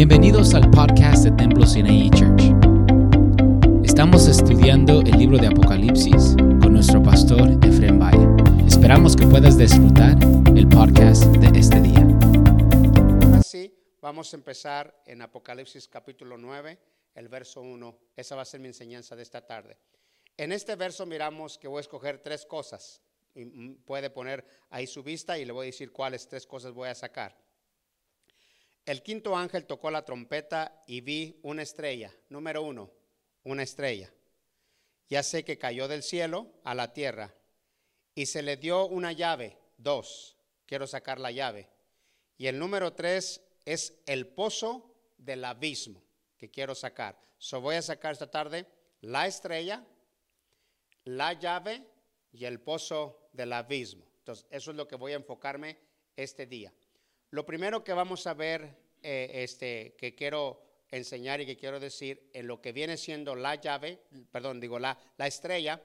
Bienvenidos al podcast de Templo Sinai Church. Estamos estudiando el libro de Apocalipsis con nuestro pastor Efrem Valle. Esperamos que puedas disfrutar el podcast de este día. Así, vamos a empezar en Apocalipsis capítulo 9, el verso 1. Esa va a ser mi enseñanza de esta tarde. En este verso miramos que voy a escoger tres cosas. Mm, Puede poner ahí su vista y le voy a decir cuáles tres cosas voy a sacar. El quinto ángel tocó la trompeta y vi una estrella. Número uno, una estrella. Ya sé que cayó del cielo a la tierra y se le dio una llave. Dos, quiero sacar la llave. Y el número tres es el pozo del abismo que quiero sacar. So voy a sacar esta tarde la estrella, la llave y el pozo del abismo. Entonces, eso es lo que voy a enfocarme este día. Lo primero que vamos a ver, eh, este, que quiero enseñar y que quiero decir, en lo que viene siendo la llave, perdón, digo la, la estrella,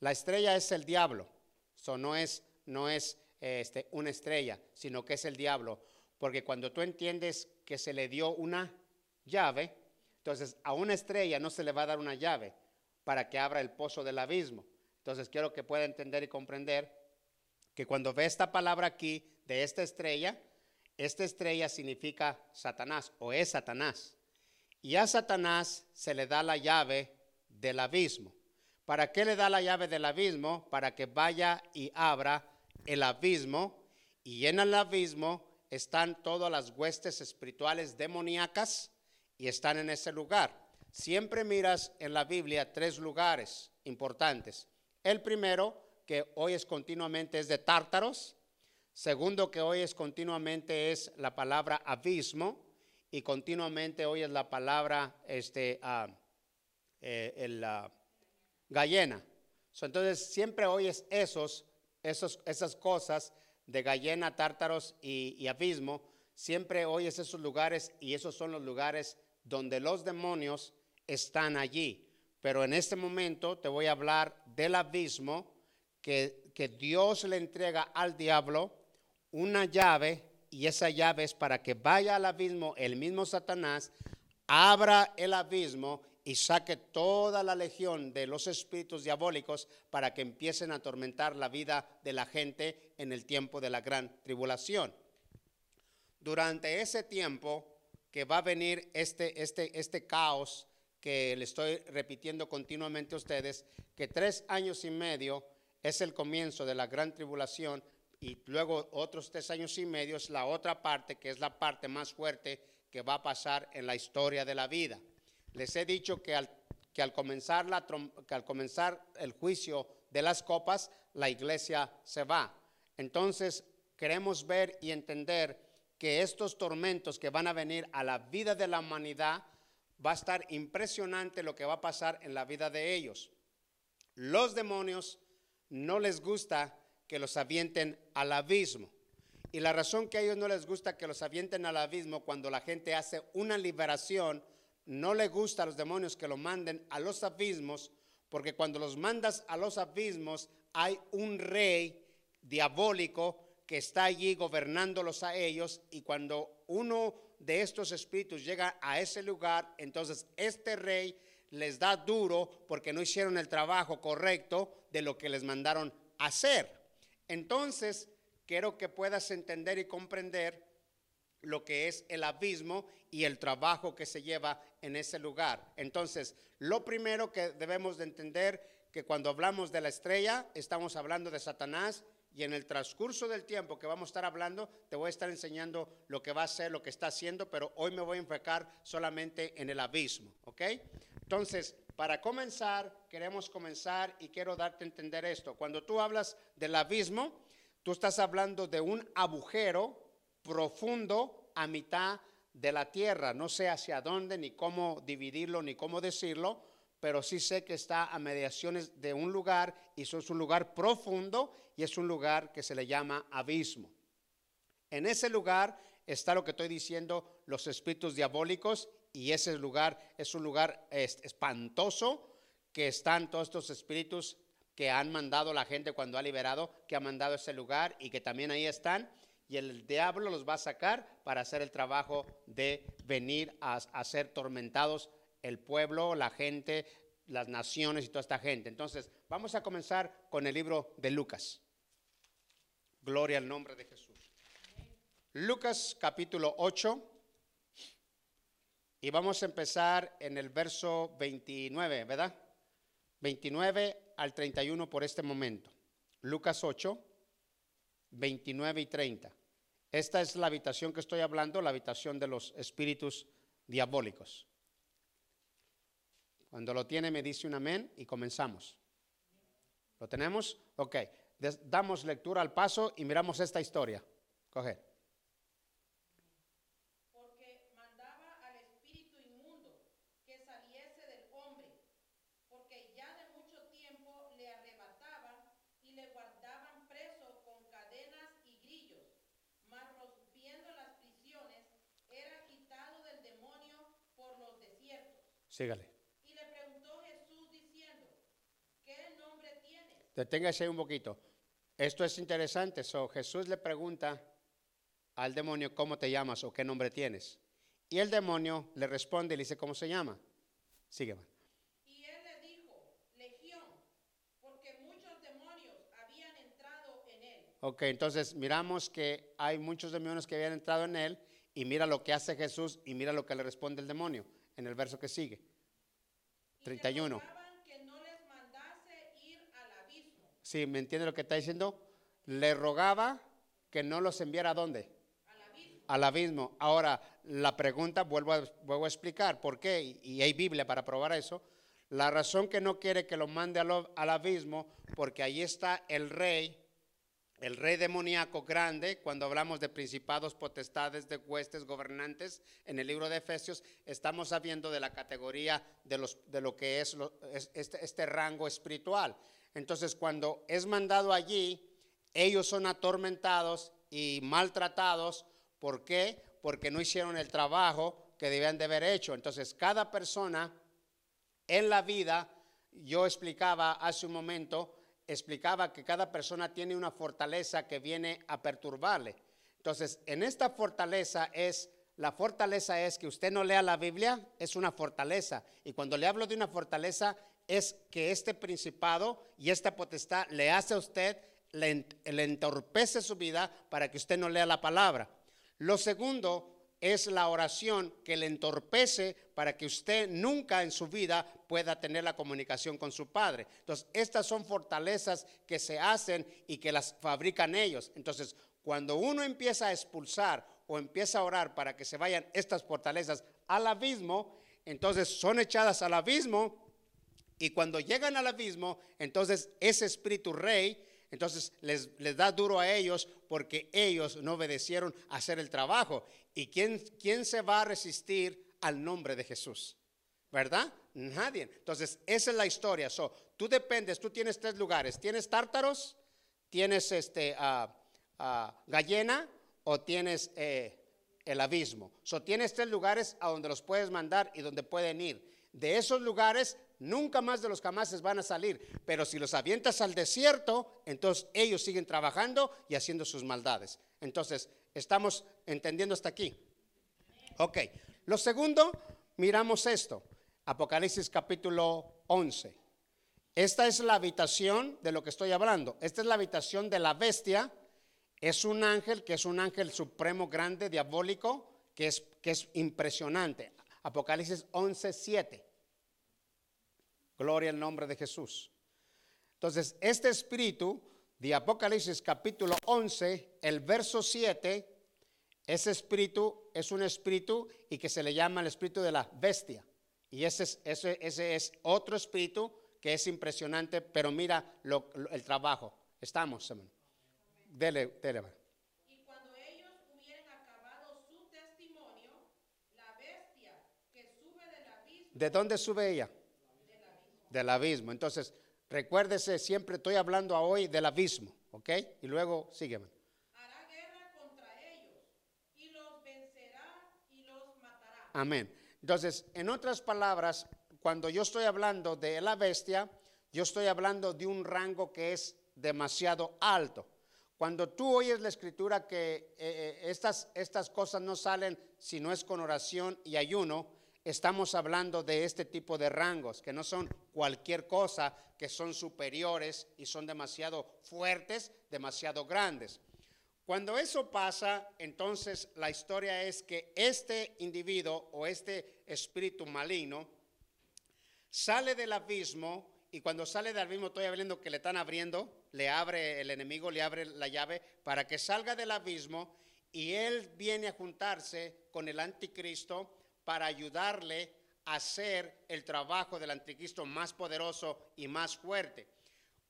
la estrella es el diablo. So, no es, no es este, una estrella, sino que es el diablo. Porque cuando tú entiendes que se le dio una llave, entonces a una estrella no se le va a dar una llave para que abra el pozo del abismo. Entonces quiero que pueda entender y comprender que cuando ve esta palabra aquí de esta estrella, esta estrella significa Satanás o es Satanás. Y a Satanás se le da la llave del abismo. ¿Para qué le da la llave del abismo? Para que vaya y abra el abismo. Y en el abismo están todas las huestes espirituales demoníacas y están en ese lugar. Siempre miras en la Biblia tres lugares importantes. El primero, que hoy es continuamente, es de tártaros. Segundo, que hoy es continuamente, es la palabra abismo. Y continuamente hoy es la palabra este, eh, el, ah, gallena. So, entonces, siempre oyes esos, esos, esas cosas de gallena, tártaros y, y abismo. Siempre oyes esos lugares y esos son los lugares donde los demonios están allí. Pero en este momento te voy a hablar del abismo que, que Dios le entrega al diablo una llave y esa llave es para que vaya al abismo el mismo Satanás, abra el abismo y saque toda la legión de los espíritus diabólicos para que empiecen a atormentar la vida de la gente en el tiempo de la gran tribulación. Durante ese tiempo que va a venir este, este, este caos que le estoy repitiendo continuamente a ustedes, que tres años y medio es el comienzo de la gran tribulación y luego otros tres años y medio es la otra parte, que es la parte más fuerte que va a pasar en la historia de la vida. Les he dicho que al, que al, comenzar, la, que al comenzar el juicio de las copas, la iglesia se va. Entonces, queremos ver y entender que estos tormentos que van a venir a la vida de la humanidad, va a estar impresionante lo que va a pasar en la vida de ellos. Los demonios no les gusta que los avienten al abismo. Y la razón que a ellos no les gusta que los avienten al abismo cuando la gente hace una liberación, no le gusta a los demonios que lo manden a los abismos, porque cuando los mandas a los abismos hay un rey diabólico que está allí gobernándolos a ellos y cuando uno de estos espíritus llega a ese lugar, entonces este rey les da duro porque no hicieron el trabajo correcto de lo que les mandaron hacer. Entonces, quiero que puedas entender y comprender lo que es el abismo y el trabajo que se lleva en ese lugar. Entonces, lo primero que debemos de entender que cuando hablamos de la estrella, estamos hablando de Satanás y en el transcurso del tiempo que vamos a estar hablando, te voy a estar enseñando lo que va a hacer, lo que está haciendo, pero hoy me voy a enfocar solamente en el abismo, ¿ok? Entonces, para comenzar, queremos comenzar y quiero darte a entender esto. Cuando tú hablas del abismo, tú estás hablando de un agujero profundo a mitad de la tierra. No sé hacia dónde, ni cómo dividirlo, ni cómo decirlo, pero sí sé que está a mediaciones de un lugar y eso es un lugar profundo y es un lugar que se le llama abismo. En ese lugar está lo que estoy diciendo, los espíritus diabólicos y ese lugar es un lugar espantoso que están todos estos espíritus que han mandado la gente cuando ha liberado, que ha mandado ese lugar y que también ahí están. y el diablo los va a sacar para hacer el trabajo de venir a, a ser tormentados el pueblo, la gente, las naciones y toda esta gente. Entonces, vamos a comenzar con el libro de Lucas. Gloria al nombre de Jesús. Lucas capítulo 8. Y vamos a empezar en el verso 29, ¿verdad? 29 al 31 por este momento. Lucas 8, 29 y 30. Esta es la habitación que estoy hablando, la habitación de los espíritus diabólicos. Cuando lo tiene me dice un amén y comenzamos. ¿Lo tenemos? Ok. Damos lectura al paso y miramos esta historia. Coge. Sígale. Y le preguntó Jesús diciendo, ¿qué nombre tienes? Deténgase ahí un poquito. Esto es interesante. So, Jesús le pregunta al demonio, ¿cómo te llamas o qué nombre tienes? Y el demonio le responde y le dice, ¿cómo se llama? Sígueme. Y él le dijo, Legión, porque muchos demonios habían entrado en él. Ok, entonces miramos que hay muchos demonios que habían entrado en él y mira lo que hace Jesús y mira lo que le responde el demonio en el verso que sigue. 31. Que no les mandase ir al abismo. Sí, ¿me entiende lo que está diciendo? Le rogaba que no los enviara a dónde? Al abismo. Al abismo. Ahora, la pregunta vuelvo a, vuelvo a explicar por qué, y, hay Biblia para probar eso. La razón que no quiere que lo mande al, al abismo, porque ahí está el rey el rey demoníaco grande, cuando hablamos de principados, potestades, de huestes, gobernantes, en el libro de Efesios, estamos hablando de la categoría de lo que es, este, este, rango espiritual. Entonces, cuando es mandado allí, ellos son atormentados y maltratados. ¿Por qué? Porque no hicieron el trabajo que debían de haber hecho. Entonces, cada persona en la vida, yo explicaba hace un momento, explicaba que cada persona tiene una fortaleza que viene a perturbarle. Entonces, en esta fortaleza es, la fortaleza es que usted no lea la Biblia, es una fortaleza. Y cuando le hablo de una fortaleza, es que este principado y esta potestad le hace a usted, le, le entorpece su vida para que usted no lea la palabra. Lo segundo es la oración que le entorpece para que usted nunca en su vida pueda tener la comunicación con su Padre. Entonces, estas son fortalezas que se hacen y que las fabrican ellos. Entonces, cuando uno empieza a expulsar o empieza a orar para que se vayan estas fortalezas al abismo, entonces son echadas al abismo y cuando llegan al abismo, entonces ese espíritu rey entonces les, les, da duro a ellos porque ellos no obedecieron a hacer el trabajo. ¿Y quién, quién se va a resistir al nombre de Jesús? ¿Verdad? Nadie. Entonces, esa es la historia. So, tú dependes, tú tienes tres lugares. ¿Tienes tártaros? ¿Tienes este, uh, gallena? ¿O tienes eh, el abismo? So, tienes tres lugares a donde los puedes mandar y donde pueden ir. De esos lugares nunca más de los camases van a salir. Pero si los avientas al desierto, entonces ellos siguen trabajando y haciendo sus maldades. Entonces, ¿estamos entendiendo hasta aquí? Ok. Lo segundo, miramos esto. Apocalipsis capítulo 11. Esta es la habitación de lo que estoy hablando. Esta es la habitación de la bestia. Es un ángel que es un ángel supremo grande, diabólico, que es, que es impresionante. Apocalipsis 11, 7. Gloria al nombre de Jesús. Entonces, este espíritu de Apocalipsis capítulo 11, el verso 7, ese espíritu es un espíritu y que se le llama el espíritu de la bestia. Y ese es, ese, ese es otro espíritu que es impresionante, pero mira el trabajo. Estamos, hermano. Dele, dele. ¿De dónde sube ella? Del abismo. Entonces, recuérdese, siempre estoy hablando hoy del abismo, ¿ok? Y luego sígueme. Hará guerra contra ellos y los vencerá y los matará. Amén. Entonces, en otras palabras, cuando yo estoy hablando de la bestia, yo estoy hablando de un rango que es demasiado alto. Cuando tú oyes la escritura que eh, eh, estas, estas cosas no salen si no es con oración y ayuno, estamos hablando de este tipo de rangos, que no son cualquier cosa, que son superiores y son demasiado fuertes, demasiado grandes. Cuando eso pasa, entonces la historia es que este individuo o este espíritu maligno sale del abismo y cuando sale del abismo estoy hablando que le están abriendo, le abre el enemigo, le abre la llave para que salga del abismo y él viene a juntarse con el anticristo para ayudarle a hacer el trabajo del anticristo más poderoso y más fuerte.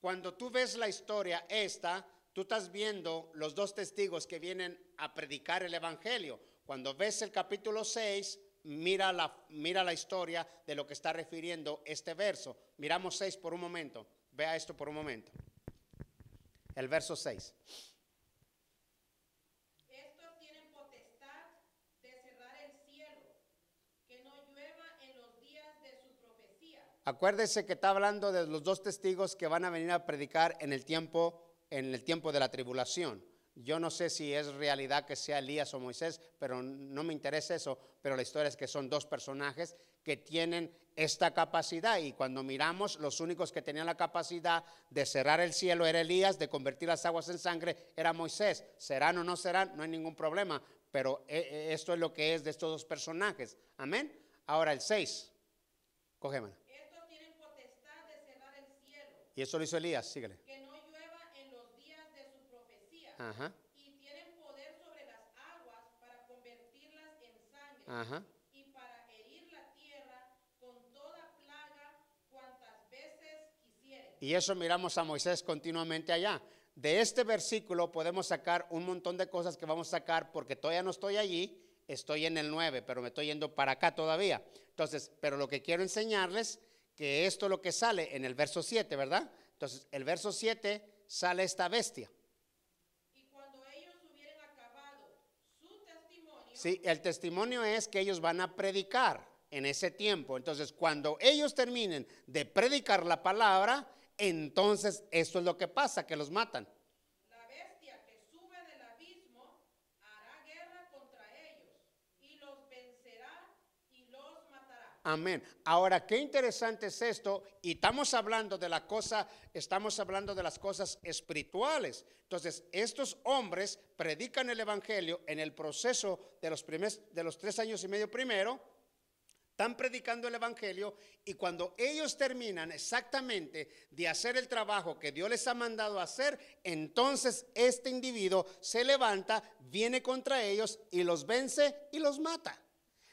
Cuando tú ves la historia esta, tú estás viendo los dos testigos que vienen a predicar el Evangelio. Cuando ves el capítulo 6, mira la, mira la historia de lo que está refiriendo este verso. Miramos 6 por un momento. Vea esto por un momento. El verso 6. Estos tienen potestad de cerrar el cielo, que no llueva en los días de su profecía. Acuérdese que está hablando de los dos testigos que van a venir a predicar en el tiempo en el tiempo de la tribulación. Yo no sé si es realidad que sea Elías o Moisés, pero no me interesa eso, pero la historia es que son dos personajes que tienen esta capacidad y cuando miramos los únicos que tenían la capacidad de cerrar el cielo era Elías, de convertir las aguas en sangre era Moisés. Serán o no serán, no hay ningún problema, pero eh, eh, esto es lo que es de estos dos personajes. Amén. Ahora el 6. Cógemela. Estos tienen potestad de cerrar el cielo, Y eso lo hizo Elías, síguele. que no llueva en los días de su profecía. Ajá. Y tienen poder sobre las aguas para convertirlas en sangre. Ajá. Y para herir la tierra con toda plaga cuantas veces quisieren. Y eso miramos a Moisés continuamente allá. De este versículo podemos sacar un montón de cosas que vamos a sacar porque todavía no estoy allí, estoy en el 9, pero me estoy yendo para acá todavía. Entonces, pero lo que quiero enseñarles que esto es lo que sale en el verso 7, ¿verdad? Entonces, el verso 7 sale esta bestia. Y cuando ellos hubieran acabado su testimonio, Sí, el testimonio es que ellos van a predicar en ese tiempo. Entonces, cuando ellos terminen de predicar la palabra, entonces esto es lo que pasa, que los matan. la bestia que sube del abismo hará guerra contra ellos y los vencerá y los matará. Amén. Ahora, qué interesante es esto. Y estamos hablando de la cosa, estamos hablando de las cosas espirituales. Entonces, estos hombres predican el evangelio en el proceso de los primeros, de los tres años y medio primero. Están predicando el evangelio y cuando ellos terminan exactamente de hacer el trabajo que Dios les ha mandado hacer, entonces este individuo se levanta, viene contra ellos y los vence y los mata.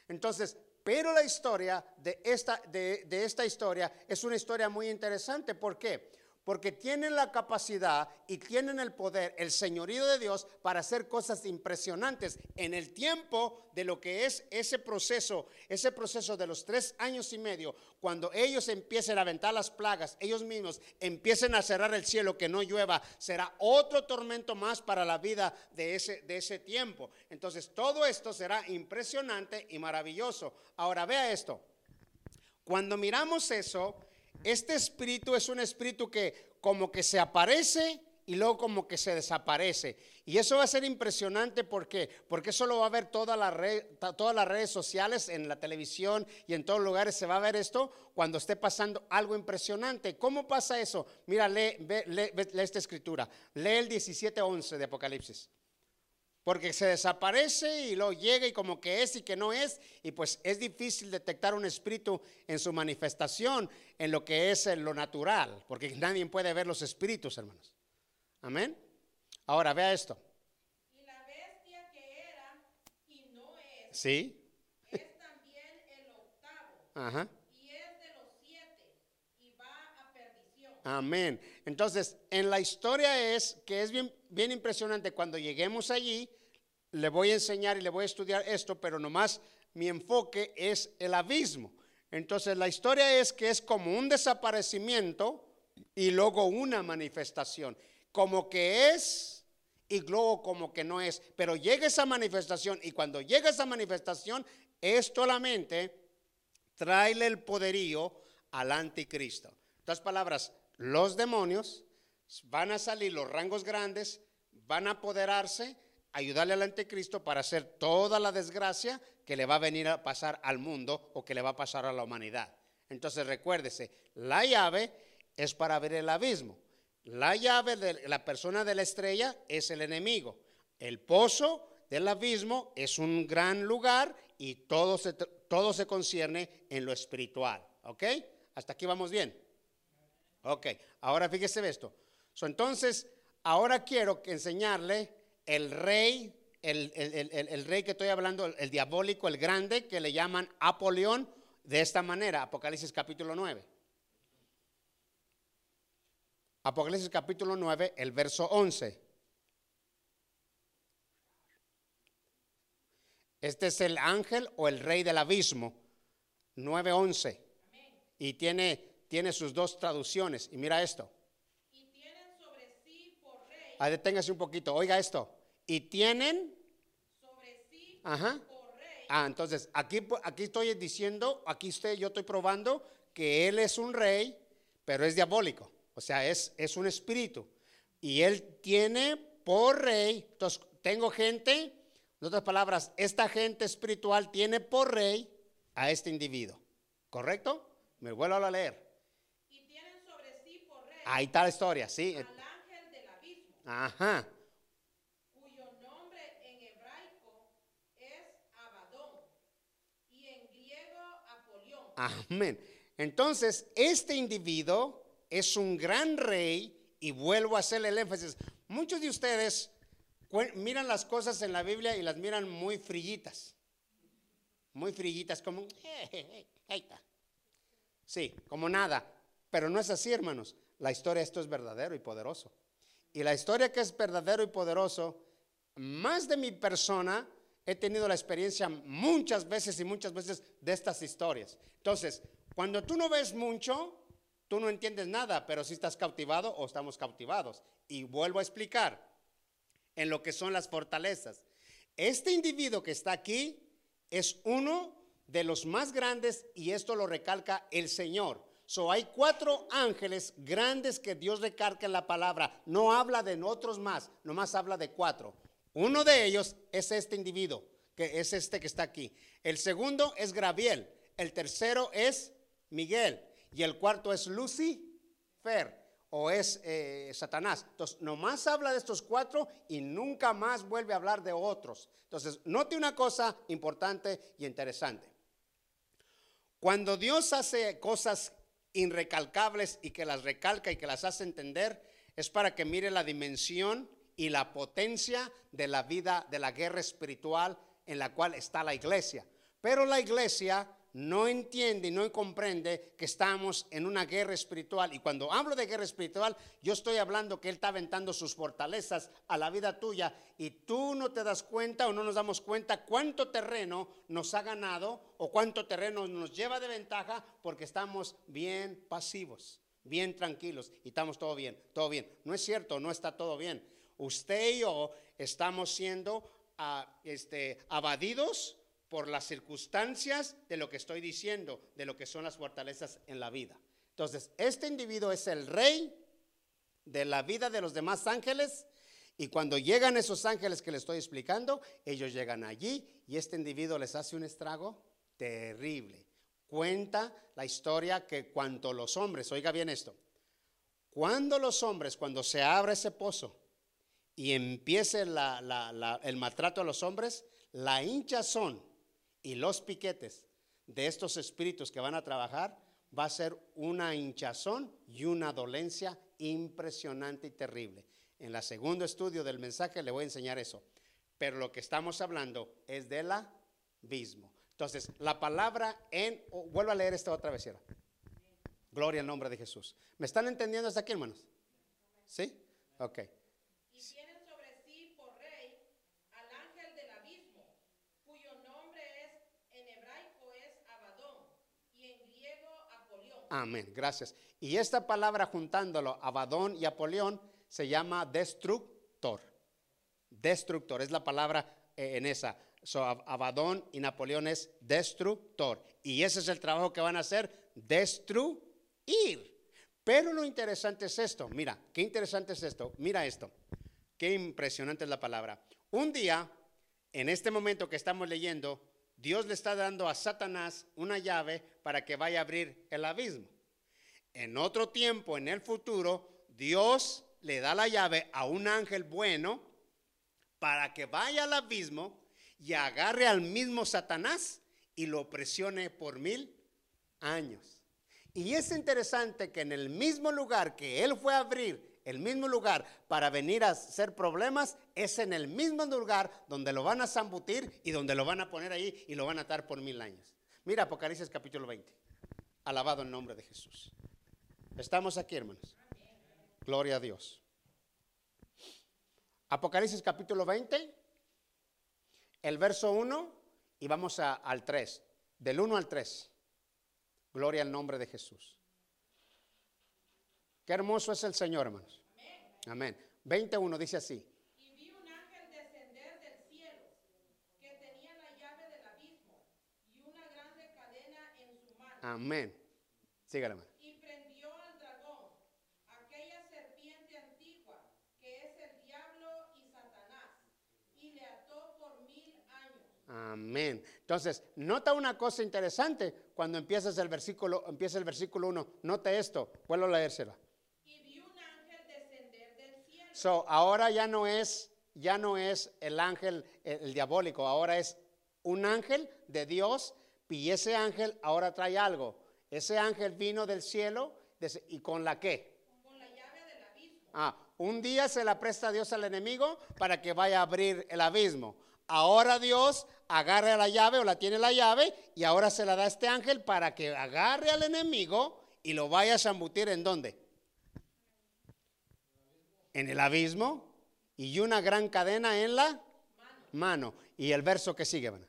Entonces, pero la historia de esta, de, esta historia es una historia muy interesante. ¿Por qué? Porque tienen la capacidad y tienen el poder, el señorío de Dios para hacer cosas impresionantes en el tiempo de lo que es ese proceso, ese proceso de los tres años y medio, cuando ellos empiecen a aventar las plagas, ellos mismos empiecen a cerrar el cielo, que no llueva, será otro tormento más para la vida de ese, de ese tiempo. Entonces, todo esto será impresionante y maravilloso. Ahora, vea esto. Cuando miramos eso, este espíritu es un espíritu que como que se aparece y luego como que se desaparece. Y eso va a ser impresionante ¿por qué? porque eso lo va a ver todas las redes sociales, en la televisión y en todos lugares se va a ver esto cuando esté pasando algo impresionante. ¿Cómo pasa eso? Mira, lee, lee- lee esta escritura. Lee el 17.11 de Apocalipsis. Porque se desaparece y luego llega y como que es y que no es. Y pues es difícil detectar un espíritu en su manifestación, en lo que es en lo natural. Porque nadie puede ver los espíritus, hermanos. Amén. Ahora, vea esto. Y la bestia que era y no es, ¿Sí? es también el octavo Ajá. y es de los siete y va a perdición. Amén. Entonces, en la historia es que es bien, bien impresionante. Cuando lleguemos allí, le voy a enseñar y le voy a estudiar esto, pero nomás mi enfoque es el abismo. Entonces, la historia es que es como un desaparecimiento y luego una manifestación. Como que es y luego como que no es. Pero llega esa manifestación y cuando llega esa manifestación, es solamente tráele el poderío al anticristo. En otras palabras, los demonios van a salir, los rangos grandes van a apoderarse, ayudarle al anticristo para hacer toda la desgracia que le va a venir a pasar al mundo o que le va a pasar a la humanidad. Entonces recuérdese, la llave es para ver el abismo. La llave de la persona de la estrella es el enemigo. El pozo del abismo es un gran lugar y todo se, todo se concierne en lo espiritual. ¿Ok? Hasta aquí vamos bien. Ok, ahora fíjese esto. Entonces, ahora quiero enseñarle el rey, el, el- el- el rey que estoy hablando, el, el diabólico, el grande, que le llaman Apolión, de esta manera, Apocalipsis capítulo 9. Apocalipsis capítulo 9, el verso 11. Este es el ángel o el rey del abismo, 9:11. Y tiene, tiene sus dos traducciones. Y mira esto. y tienen sobre sí por rey, Ah, deténgase un poquito. Oiga esto. Y tienen. sobre sí Ajá. por rey, Ah, entonces aquí, aquí estoy diciendo, aquí estoy, yo estoy probando que él es un rey, pero es diabólico. O sea, es, es un espíritu. Y él tiene por rey. Entonces, tengo gente, en otras palabras, esta gente espiritual tiene por rey a este individuo. ¿Correcto? Me vuelvo a leer. y tienen sobre sí por rey Ahí está la historia, sí. al ángel del abismo, Ajá. cuyo nombre en hebraico es Abadón y en griego Apolión. Amén. Entonces, este individuo es un gran rey y vuelvo a hacerle el énfasis. Muchos de ustedes miran las cosas en la Biblia y las miran muy frillitas. Muy frillitas, como, "Eh, eh, eh, ahí está. Sí, como nada. Pero no es así, hermanos. La historia esto es verdadero y poderoso. Y la historia que es verdadero y poderoso, más de mi persona, he tenido la experiencia muchas veces y muchas veces de estas historias. Entonces, cuando tú no ves mucho, tú no entiendes nada, pero si estás cautivado o estamos cautivados. Y vuelvo a explicar en lo que son las fortalezas. Este individuo que está aquí es uno de los más grandes y esto lo recalca el Señor. So hay cuatro ángeles grandes que Dios recalca en la palabra. No habla de otros más, nomás habla de cuatro. Uno de ellos es este individuo, que es este que está aquí. El segundo es Graviel. El tercero es Miguel. Y el cuarto es Lucifer o es eh, Satanás. Entonces, nomás habla de estos cuatro y nunca más vuelve a hablar de otros. Entonces, note una cosa importante y interesante. Cuando Dios hace cosas irrecalcables y que las recalca y que las hace entender, es para que mire la dimensión y la potencia de la vida, de la guerra espiritual en la cual está la iglesia. Pero la iglesia no entiende y no comprende que estamos en una guerra espiritual. Y cuando hablo de guerra espiritual, yo estoy hablando que Él está aventando sus fortalezas a la vida tuya y tú no te das cuenta o no nos damos cuenta cuánto terreno nos ha ganado o cuánto terreno nos lleva de ventaja porque estamos bien pasivos, bien tranquilos y estamos todo bien, todo bien. No es cierto, no está todo bien. Usted y yo estamos siendo ah, este, abadidos por las circunstancias de lo que estoy diciendo, de lo que son las fortalezas en la vida. Entonces, este individuo es el rey de la vida de los demás ángeles y cuando llegan esos ángeles que les estoy explicando, ellos llegan allí y este individuo les hace un estrago terrible. Cuenta la historia que cuando los hombres, oiga bien esto, cuando los hombres, cuando se abre ese pozo y empiece el maltrato a los hombres, la hinchazón y los piquetes de estos espíritus que van a trabajar va a ser una hinchazón y una dolencia impresionante y terrible. En el segundo estudio del mensaje le voy a enseñar eso. Pero lo que estamos hablando es del abismo. Entonces, la palabra en... oh, vuelvo a leer esta otra vez, Sierra. Gloria al nombre de Jesús. ¿Me están entendiendo hasta aquí, hermanos? ¿Sí? Ok. Y tienen sobre sí por rey al ángel del abismo, cuyo nombre es en hebraico es Abadón y en griego Apolión. Amén, gracias. Y esta palabra juntándolo, Abadón y Apolión, se llama destructor. Destructor, es la palabra eh, en esa. So, Ab- Abadón y Napoleón es destructor. Y ese es el trabajo que van a hacer, destruir. Pero lo interesante es esto, mira, qué interesante es esto, mira esto. Qué impresionante es la palabra. Un día, en este momento que estamos leyendo, Dios le está dando a Satanás una llave para que vaya a abrir el abismo. En otro tiempo, en el futuro, Dios le da la llave a un ángel bueno para que vaya al abismo y agarre al mismo Satanás y lo presione por mil años. Y es interesante que en el mismo lugar que él fue a abrir, el mismo lugar para venir a hacer problemas, es en el mismo lugar donde lo van a zambutir y donde lo van a poner ahí y lo van a atar por mil años. Mira Apocalipsis capítulo 20. Alabado el nombre de Jesús. Estamos aquí, hermanos. Gloria a Dios. Apocalipsis capítulo 20, el verso 1 y vamos al 3, del 1 al 3. Gloria al nombre de Jesús. Qué hermoso es el Señor, hermanos. Amén. 21 dice así. Y vi un ángel descender del cielo, que tenía la llave del abismo y una grande cadena en su mano. Amén. Sígale, hermano. Y prendió al dragón, aquella serpiente antigua, que es el diablo y Satanás, y le ató por mil años. Amén. Entonces, nota una cosa interesante cuando empiezas el versículo, empieza el versículo 1. Nota esto. Vuelvo a leérselo. Y vi un ángel descender del cielo. So, ahora ya no es, ya no es el ángel, el, el diabólico, ahora es un ángel de Dios y ese ángel ahora trae algo. Ese ángel vino del cielo y con la qué? con la llave del abismo. Ah, un día se la presta Dios al enemigo para que vaya a abrir el abismo. Ahora Dios agarre la llave o la tiene la llave y ahora se la da a este ángel para que agarre al enemigo y lo vaya a zambutir en dónde? En el abismo y una gran cadena en la mano. Y el verso que sigue, hermano.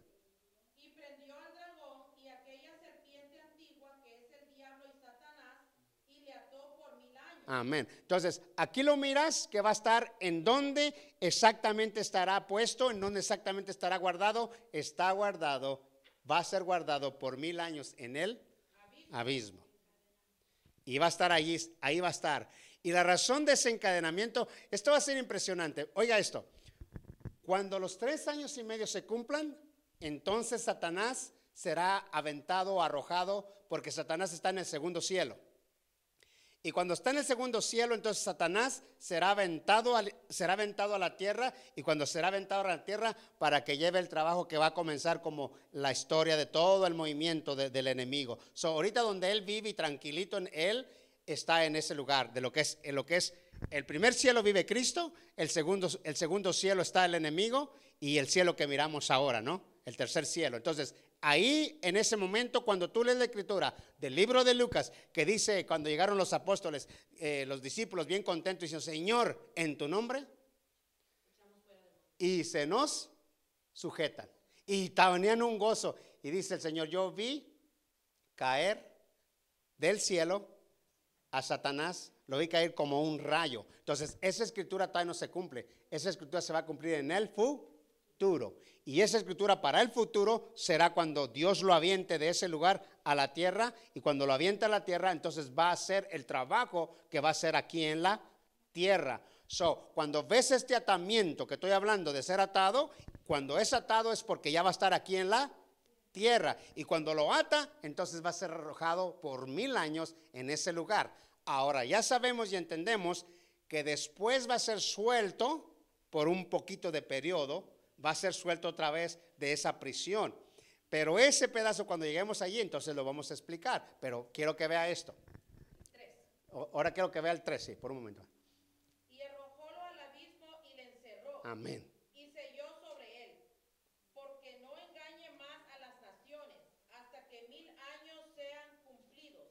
Y prendió al dragón y aquella serpiente antigua, que es el diablo y Satanás, y le ató por mil años. Amén. Entonces, aquí lo miras que va a estar en dónde exactamente estará puesto, en dónde exactamente estará guardado. Está guardado, va a ser guardado por mil años en el abismo. Y va a estar allí, ahí va a estar. Y la razón de ese encadenamiento, esto va a ser impresionante. Oiga esto, cuando los tres años y medio se cumplan, entonces Satanás será aventado o arrojado, porque Satanás está en el segundo cielo. Y cuando está en el segundo cielo, entonces Satanás será aventado, al- será aventado a la tierra. Y cuando será aventado a la tierra, para que lleve el trabajo que va a comenzar como la historia de todo el movimiento de- del enemigo. So, ahorita donde él vive y tranquilito en él, está en ese lugar, de lo que es, en lo que es el primer cielo vive Cristo, el segundo, el segundo cielo está el enemigo y el cielo que miramos ahora, ¿no? El tercer cielo. Entonces, ahí en ese momento, cuando tú lees la escritura del libro de Lucas, que dice, cuando llegaron los apóstoles, eh, los discípulos bien contentos, dicen, Señor, en tu nombre, y se nos sujetan. Y tenían un gozo. Y dice el Señor, yo vi caer del cielo a Satanás, lo vi caer como un rayo. Entonces, esa escritura todavía no se cumple. Esa escritura se va a cumplir en el futuro. Y esa escritura para el futuro será cuando Dios lo aviente de ese lugar a la tierra. Y cuando lo aviente a la tierra, entonces va a hacer el trabajo que va a hacer aquí en la tierra. So, cuando ves este atamiento que estoy hablando de ser atado, cuando es atado es porque ya va a estar aquí en la tierra. Y cuando lo ata, entonces va a ser arrojado por mil años en ese lugar. Ahora ya sabemos y entendemos que después va a ser suelto por un poquito de periodo, va a ser suelto otra vez de esa prisión. Pero ese pedazo cuando lleguemos allí, entonces lo vamos a explicar. Pero quiero que vea esto. O- Ahora quiero que vea el 13, por un momento. Y arrojólo al abismo y le encerró. Amén. y selló sobre él, porque no engañe más a las naciones hasta que mil años sean cumplidos.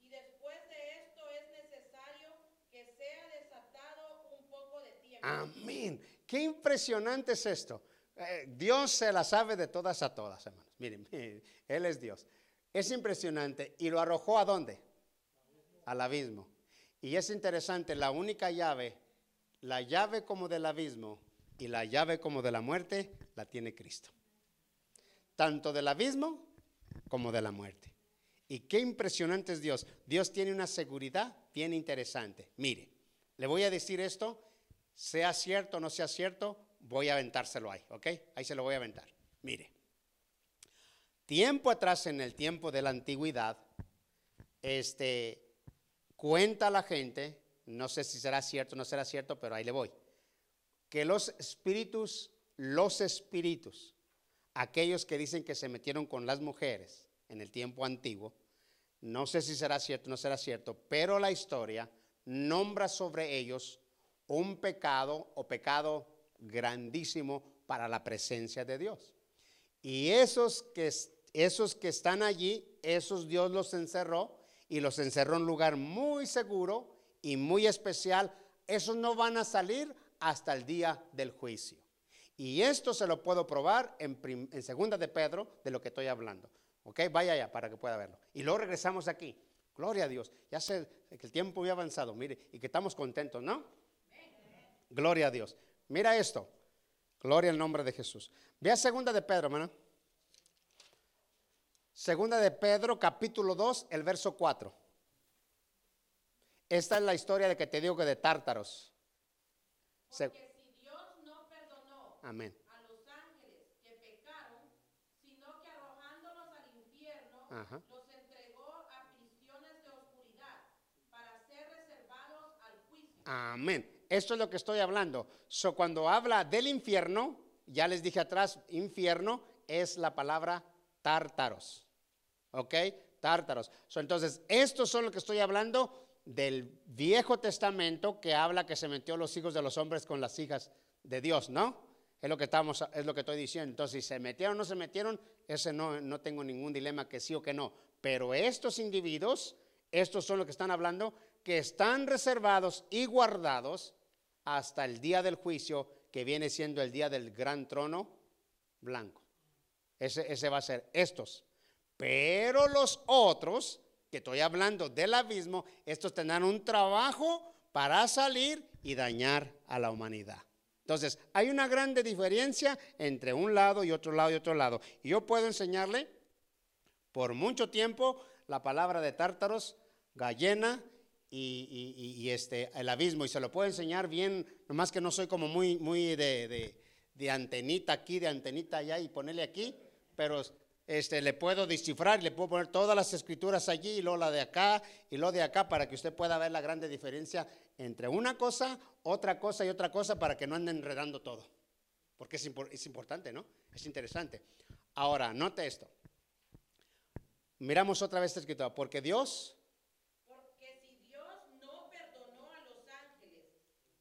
Y después de esto es necesario que sea desatado un poco de tiempo. Amén. Qué impresionante es esto. Eh, Dios se la sabe de todas a todas, hermanos. Miren, miren, Él es Dios. Es impresionante. ¿Y lo arrojó a dónde? Al abismo. Y es interesante, la única llave, la llave como del abismo y la llave como de la muerte, la tiene Cristo. Tanto del abismo como de la muerte. Y qué impresionante es Dios. Dios tiene una seguridad bien interesante. Mire, le voy a decir esto sea cierto o no sea cierto, voy a aventárselo ahí, ¿ok? Ahí se lo voy a aventar. Mire, tiempo atrás, en el tiempo de la antigüedad, este, cuenta la gente, no sé si será cierto o no será cierto, pero ahí le voy, que los espíritus, los espíritus, aquellos que dicen que se metieron con las mujeres en el tiempo antiguo, no sé si será cierto o no será cierto, pero la historia nombra sobre ellos un pecado o pecado grandísimo para la presencia de Dios. Y esos que, esos que están allí, esos Dios los encerró y los encerró en un lugar muy seguro y muy especial. Esos no van a salir hasta el día del juicio. Y esto se lo puedo probar en, en segunda de Pedro de lo que estoy hablando. ¿Ok? Vaya allá para que pueda verlo. Y luego regresamos aquí. Gloria a Dios. Ya sé que el tiempo había avanzado, mire, y que estamos contentos, ¿no? Gloria a Dios. Mira esto. Gloria al nombre de Jesús. Vea segunda de Pedro, hermano. Segunda de Pedro, capítulo 2, el verso 4. Esta es la historia de que te digo que de tártaros. Porque si Dios no perdonó Amén. a los ángeles que pecaron, sino que arrojándolos al infierno, Ajá. los entregó a prisiones de oscuridad para ser reservados al juicio. Amén. Esto es lo que estoy hablando. So, cuando habla del infierno, ya les dije atrás, infierno es la palabra tártaros. ¿Ok? Tártaros. So, entonces, estos son lo que estoy hablando del Viejo Testamento que habla que se metió los hijos de los hombres con las hijas de Dios, ¿no? Es lo que estamos, es lo que estoy diciendo. Entonces, si se metieron o no se metieron, ese no, no tengo ningún dilema que sí o que no. Pero estos individuos, estos son los que están hablando, que están reservados y guardados hasta el día del juicio, que viene siendo el día del gran trono blanco. Ese, va a ser estos. Pero los otros, que estoy hablando del abismo, estos tendrán un trabajo para salir y dañar a la humanidad. Entonces, hay una grande diferencia entre un lado y otro lado y otro lado. Y yo puedo enseñarle por mucho tiempo la palabra de tártaros, gallena y, este, el abismo. Y se lo puedo enseñar bien, nomás que no soy como muy, muy de, de- de antenita aquí, de antenita allá y ponerle aquí, pero este, le puedo descifrar, le puedo poner todas las escrituras allí y luego la de acá y lo de acá para que usted pueda ver la grande diferencia entre una cosa, otra cosa y otra cosa para que no ande enredando todo. Porque es, es importante, ¿no? Es interesante. Ahora, note esto. Miramos otra vez esta escritura. Porque Dios, Porque si Dios no perdonó a los ángeles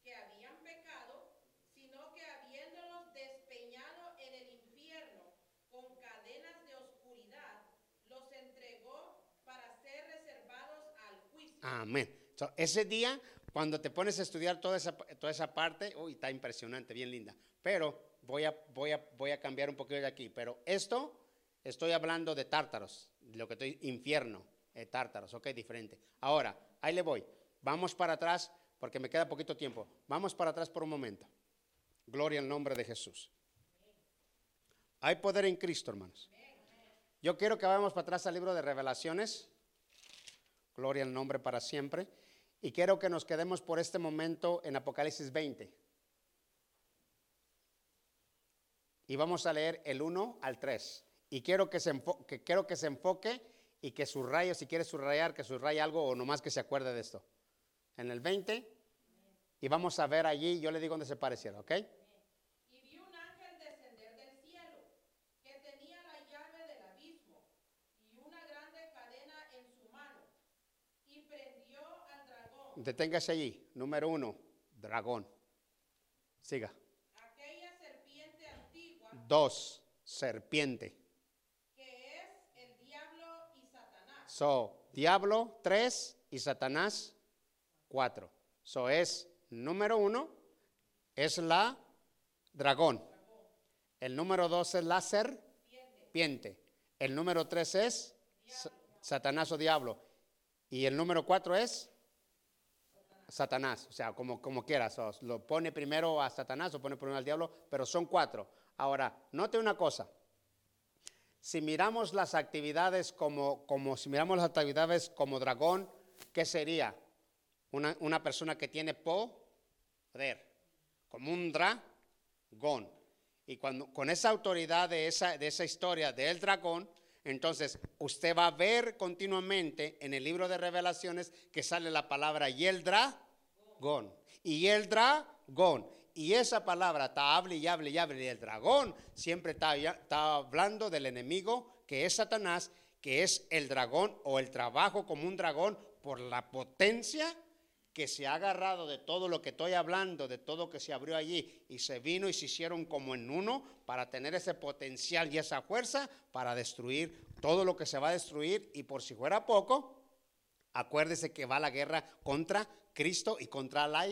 que habían pecado, sino que habiéndolos despeñado en el infierno con cadenas de oscuridad, los entregó para ser reservados al juicio. Amén. So, ese día, cuando te pones a estudiar toda esa, toda esa parte, uy, está impresionante, bien linda. Pero voy a, voy, a, voy a cambiar un poquito de aquí. Pero esto, estoy hablando de tártaros, lo que estoy, infierno, eh, tártaros, ok, diferente. Ahora, ahí le voy. Vamos para atrás, porque me queda poquito tiempo. Vamos para atrás por un momento. Gloria al nombre de Jesús. Hay poder en Cristo, hermanos. Yo quiero que vayamos para atrás al libro de Revelaciones. Gloria al nombre para siempre. Y quiero que nos quedemos por este momento en Apocalipsis 20. Y vamos a leer el 1 al 3. Y quiero que se, que, quiero que se enfoque y que subraye, si quiere subrayar, que subraye algo o nomás que se acuerde de esto. En el 20. Y vamos a ver allí, yo le digo dónde se pareciera, ¿ok? Y vi un ángel descender del cielo, que tenía la llave del abismo y una grande cadena en su mano, y prendió al dragón, Deténgase allí. Número uno, dragón. Siga. aquella serpiente antigua, Dos, serpiente. que es el diablo y Satanás, So, diablo, tres, y Satanás, cuatro. So, es número uno, es la dragón. El número dos es la serpiente. El número tres es sa- Satanás o diablo. Y el número cuatro es Satanás. O sea, como, como quieras. o lo pone primero a Satanás o pone primero al diablo, pero son cuatro. Ahora, note una cosa si miramos las actividades como, como si miramos las actividades como dragón, ¿qué sería? Una, una persona que tiene poder. como un dragón. Y cuando, con esa autoridad de esa, de esa historia del dragón, entonces usted va a ver continuamente en el libro de revelaciones que sale la palabra y el dragón. Y el dragón. Y esa palabra está hable y hable y hable. Y el dragón siempre está, está hablando del enemigo que es Satanás, que es el dragón o el trabajo como un dragón por la potencia que se ha agarrado de todo lo que estoy hablando, de todo que se abrió allí y se vino y se hicieron como en uno para tener ese potencial y esa fuerza para destruir todo lo que se va a destruir y por si fuera poco, acuérdese que va la guerra contra Cristo y contra la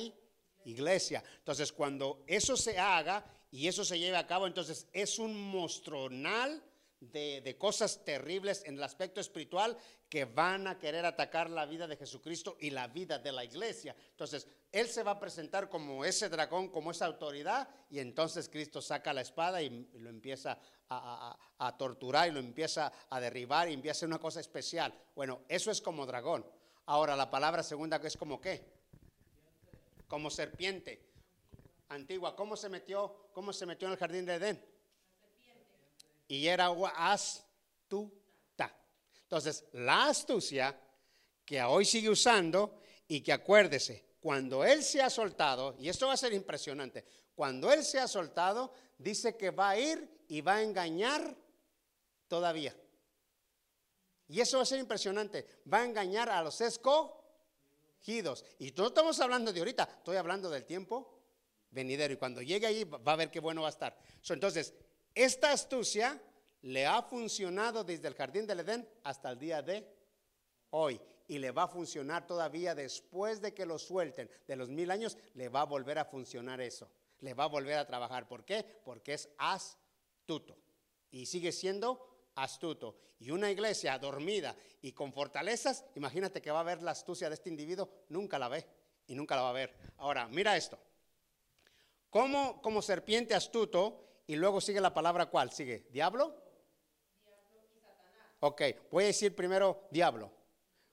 iglesia. Entonces, cuando eso se haga y eso se lleve a cabo, entonces es un mostronal de, cosas terribles en el aspecto espiritual que van a querer atacar la vida de Jesucristo y la vida de la iglesia. Entonces, Él se va a presentar como ese dragón, como esa autoridad, y entonces Cristo saca la espada y, lo empieza a, torturar y lo empieza a derribar y empieza a hacer una cosa especial. Bueno, eso es como dragón. Ahora, la palabra segunda que es como qué? Como serpiente antigua. ¿Cómo se metió? ¿Cómo se metió en el jardín de Edén? Y era astuta. Entonces, la astucia que hoy sigue usando y que acuérdese, cuando él se ha soltado, y esto va a ser impresionante, cuando él se ha soltado, dice que va a ir y va a engañar todavía. Y eso va a ser impresionante, va a engañar a los escogidos. Y no estamos hablando de ahorita, estoy hablando del tiempo venidero. Y cuando llegue ahí va a ver qué bueno va a estar. entonces, esta astucia le ha funcionado desde el jardín del Edén hasta el día de hoy y le va a funcionar todavía después de que lo suelten de los mil años, le va a volver a funcionar eso, le va a volver a trabajar. ¿Por qué? Porque es astuto y sigue siendo astuto. Y una iglesia dormida y con fortalezas, imagínate que va a ver la astucia de este individuo, nunca la ve y nunca la va a ver. Ahora, mira esto. Como, como serpiente astuto, y luego sigue la palabra cuál, sigue, diablo. Diablo y Satanás. Ok, voy a decir primero diablo.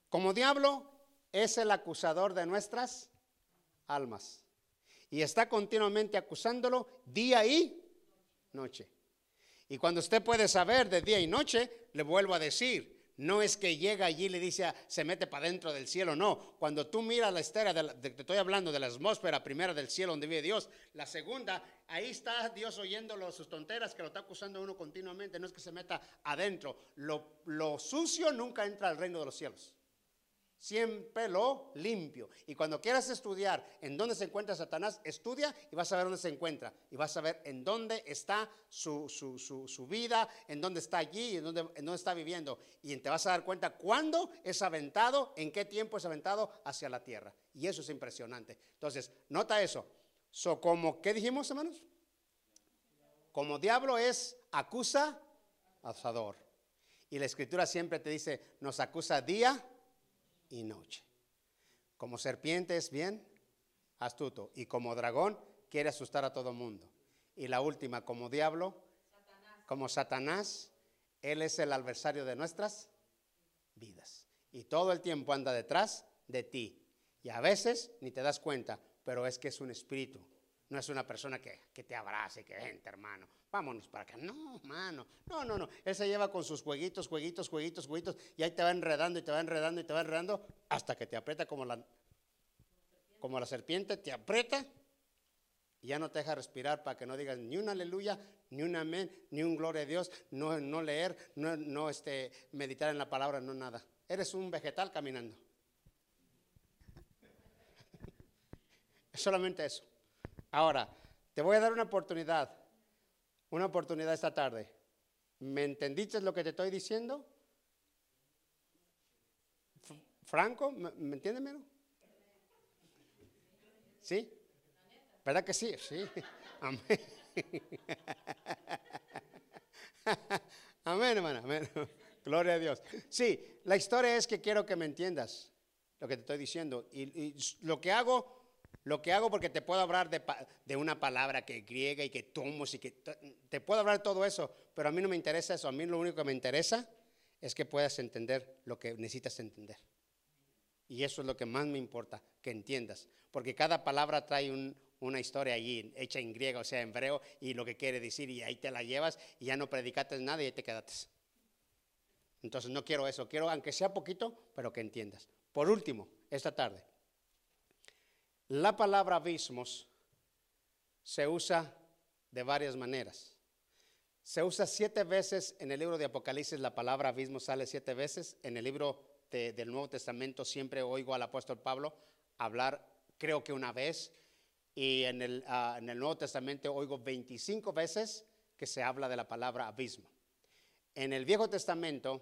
Como diablo es el acusador de nuestras almas. Y está continuamente acusándolo día y noche. Y cuando usted puede saber de día y noche, le vuelvo a decir, no es que llega allí y le dice, se mete para dentro del cielo, no. Cuando tú miras la esfera, de te estoy hablando de la atmósfera primera del cielo donde vive Dios, la segunda, ahí está Dios oyendo sus tonteras que lo está acusando uno continuamente, no es que se meta adentro. lo sucio nunca entra al reino de los cielos siempre lo limpio. Y cuando quieras estudiar en dónde se encuentra Satanás, estudia y vas a ver dónde se encuentra. Y vas a ver en dónde está su, vida, en dónde está allí, en dónde, en dónde está viviendo. Y te vas a dar cuenta cuándo es aventado, en qué tiempo es aventado hacia la tierra. Y eso es impresionante. Entonces, nota eso. So, como, ¿qué dijimos, hermanos? Como diablo es acusa, asador. Y la escritura siempre te dice, nos acusa día y noche. Como serpiente es bien astuto y como dragón quiere asustar a todo mundo. Y la última, como diablo, como Satanás, él es el adversario de nuestras vidas. Y todo el tiempo anda detrás de ti. Y a veces ni te das cuenta, pero es que es un espíritu. No es una persona que, que te abrace, que vente, hermano vámonos para acá. No, mano, no, no, no. Él se lleva con sus jueguitos, jueguitos, jueguitos, jueguitos, y ahí te va enredando y te va enredando y te va enredando hasta que te aprieta como la, como la serpiente, te aprieta y ya no te deja respirar para que no digas ni un aleluya, ni un amén, ni un gloria a Dios, no, no leer, no, no este, meditar en la palabra, no nada. Eres un vegetal caminando. Solamente eso. Ahora, te voy a dar una oportunidad una oportunidad esta tarde. ¿Me entendiste lo que te estoy diciendo? Franco, ¿me, entiendes, menos? ¿Sí? ¿Verdad que sí? Sí. Amén. Amén, hermano. Amén. Gloria a Dios. Sí, la historia es que quiero que me entiendas lo que te estoy diciendo. y lo que hago lo que hago porque te puedo hablar de, una palabra que griega y que tomos y que te puedo hablar de todo eso, pero a mí no me interesa eso. A mí lo único que me interesa es que puedas entender lo que necesitas entender. Y eso es lo que más me importa, que entiendas. Porque cada palabra trae una historia allí hecha en griego, o sea, en hebreo, y lo que quiere decir, y ahí te la llevas y ya no predicaste nada y te quedaste. Entonces no quiero eso, quiero aunque sea poquito, pero que entiendas. Por último, esta tarde, la palabra abismos se usa de varias maneras. Se usa siete veces en el libro de Apocalipsis, la palabra abismo sale siete veces. En el libro del Nuevo Testamento siempre oigo al apóstol Pablo hablar, creo que una vez, y en el, ah, Nuevo Testamento oigo 25 veces que se habla de la palabra abismo. En el Viejo Testamento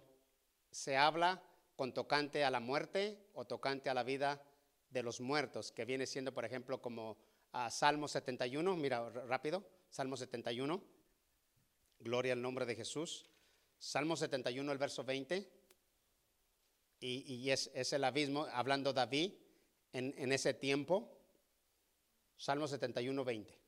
se habla con tocante a la muerte o tocante a la vida de los muertos, que viene siendo, por ejemplo, como a Salmo 71, mira rápido, Salmo 71, gloria al nombre de Jesús. Salmo 71, el verso 20, y, es, el abismo, hablando David en, en ese tiempo, Salmo 71, 20.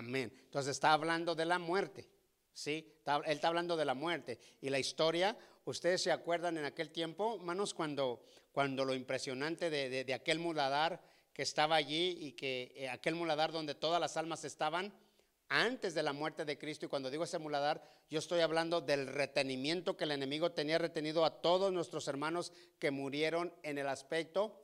Amén. Entonces está hablando de la muerte. ¿sí? él está hablando de la muerte. Y la historia, ustedes se acuerdan en aquel tiempo, hermanos, cuando, cuando lo impresionante de, aquel muladar que estaba allí y que eh, aquel muladar donde todas las almas estaban antes de la muerte de Cristo. Y cuando digo ese muladar, yo estoy hablando del retenimiento que el enemigo tenía retenido a todos nuestros hermanos que murieron en el aspecto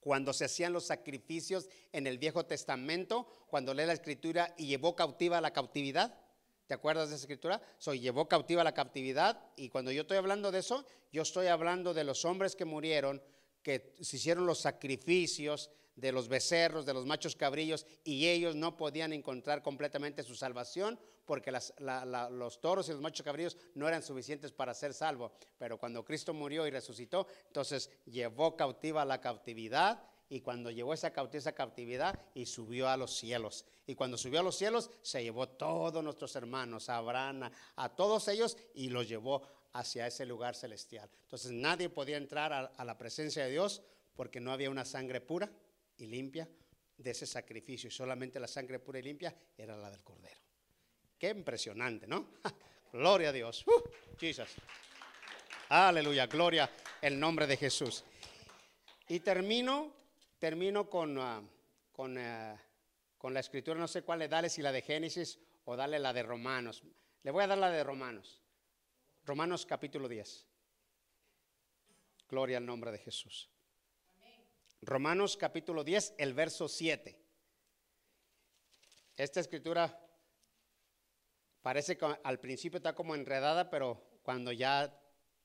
cuando se hacían los sacrificios en el Viejo Testamento, cuando lee la escritura y llevó cautiva la cautividad. ¿Te acuerdas de esa escritura? Soy llevó cautiva la cautividad y cuando yo estoy hablando de eso, yo estoy hablando de los hombres que murieron, que se hicieron los sacrificios de los becerros, de los machos cabrillos y ellos no podían encontrar completamente su salvación porque los toros y los machos cabrillos no eran suficientes para ser salvos. Pero cuando Cristo murió y resucitó, entonces llevó cautiva la cautividad y cuando llevó esa cautividad, y subió a los cielos. Y cuando subió a los cielos se llevó todos nuestros hermanos, a Abraham, a, todos ellos y los llevó hacia ese lugar celestial. Entonces nadie podía entrar a la presencia de Dios porque no había una sangre pura y limpia de ese sacrificio y solamente la sangre pura y limpia era la del cordero. Qué impresionante, ¿no? gloria a Dios. Uh, Aleluya, gloria el nombre de Jesús. Y termino, termino con, ah, con, ah, con, la escritura, no sé cuál le dale, si la de Génesis o dale la de Romanos. Le voy a dar la de Romanos. Romanos capítulo 10. Gloria al nombre de Jesús. Romanos capítulo 10, el verso 7. Esta escritura parece que al principio está como enredada, pero cuando ya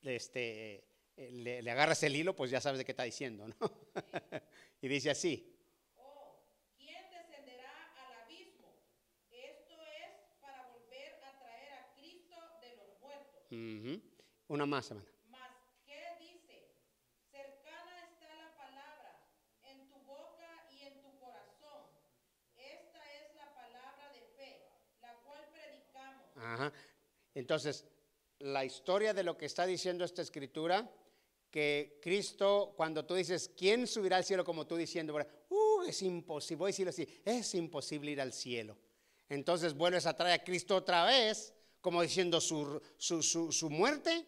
este, le, agarras el hilo, pues ya sabes de qué está diciendo, ¿no? y dice así. Oh, ¿quién descenderá al abismo? Esto es para volver a traer a Cristo de los muertos. Una más, hermana. Entonces, la historia de lo que está diciendo esta escritura, que Cristo, cuando tú dices, ¿quién subirá al cielo? Como tú diciendo, uh, es imposible, voy a decirlo así, es imposible ir al cielo. Entonces vuelves a traer a Cristo otra vez, como diciendo, su, su, su muerte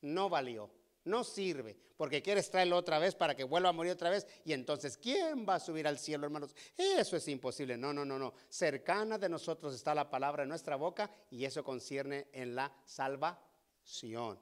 no valió. No sirve, porque quieres traerlo otra vez para que vuelva a morir otra vez. Y entonces, ¿quién va a subir al cielo, hermanos? Eso es imposible. No, no, no, no. Cercana de nosotros está la palabra en nuestra boca y eso concierne en la salvación.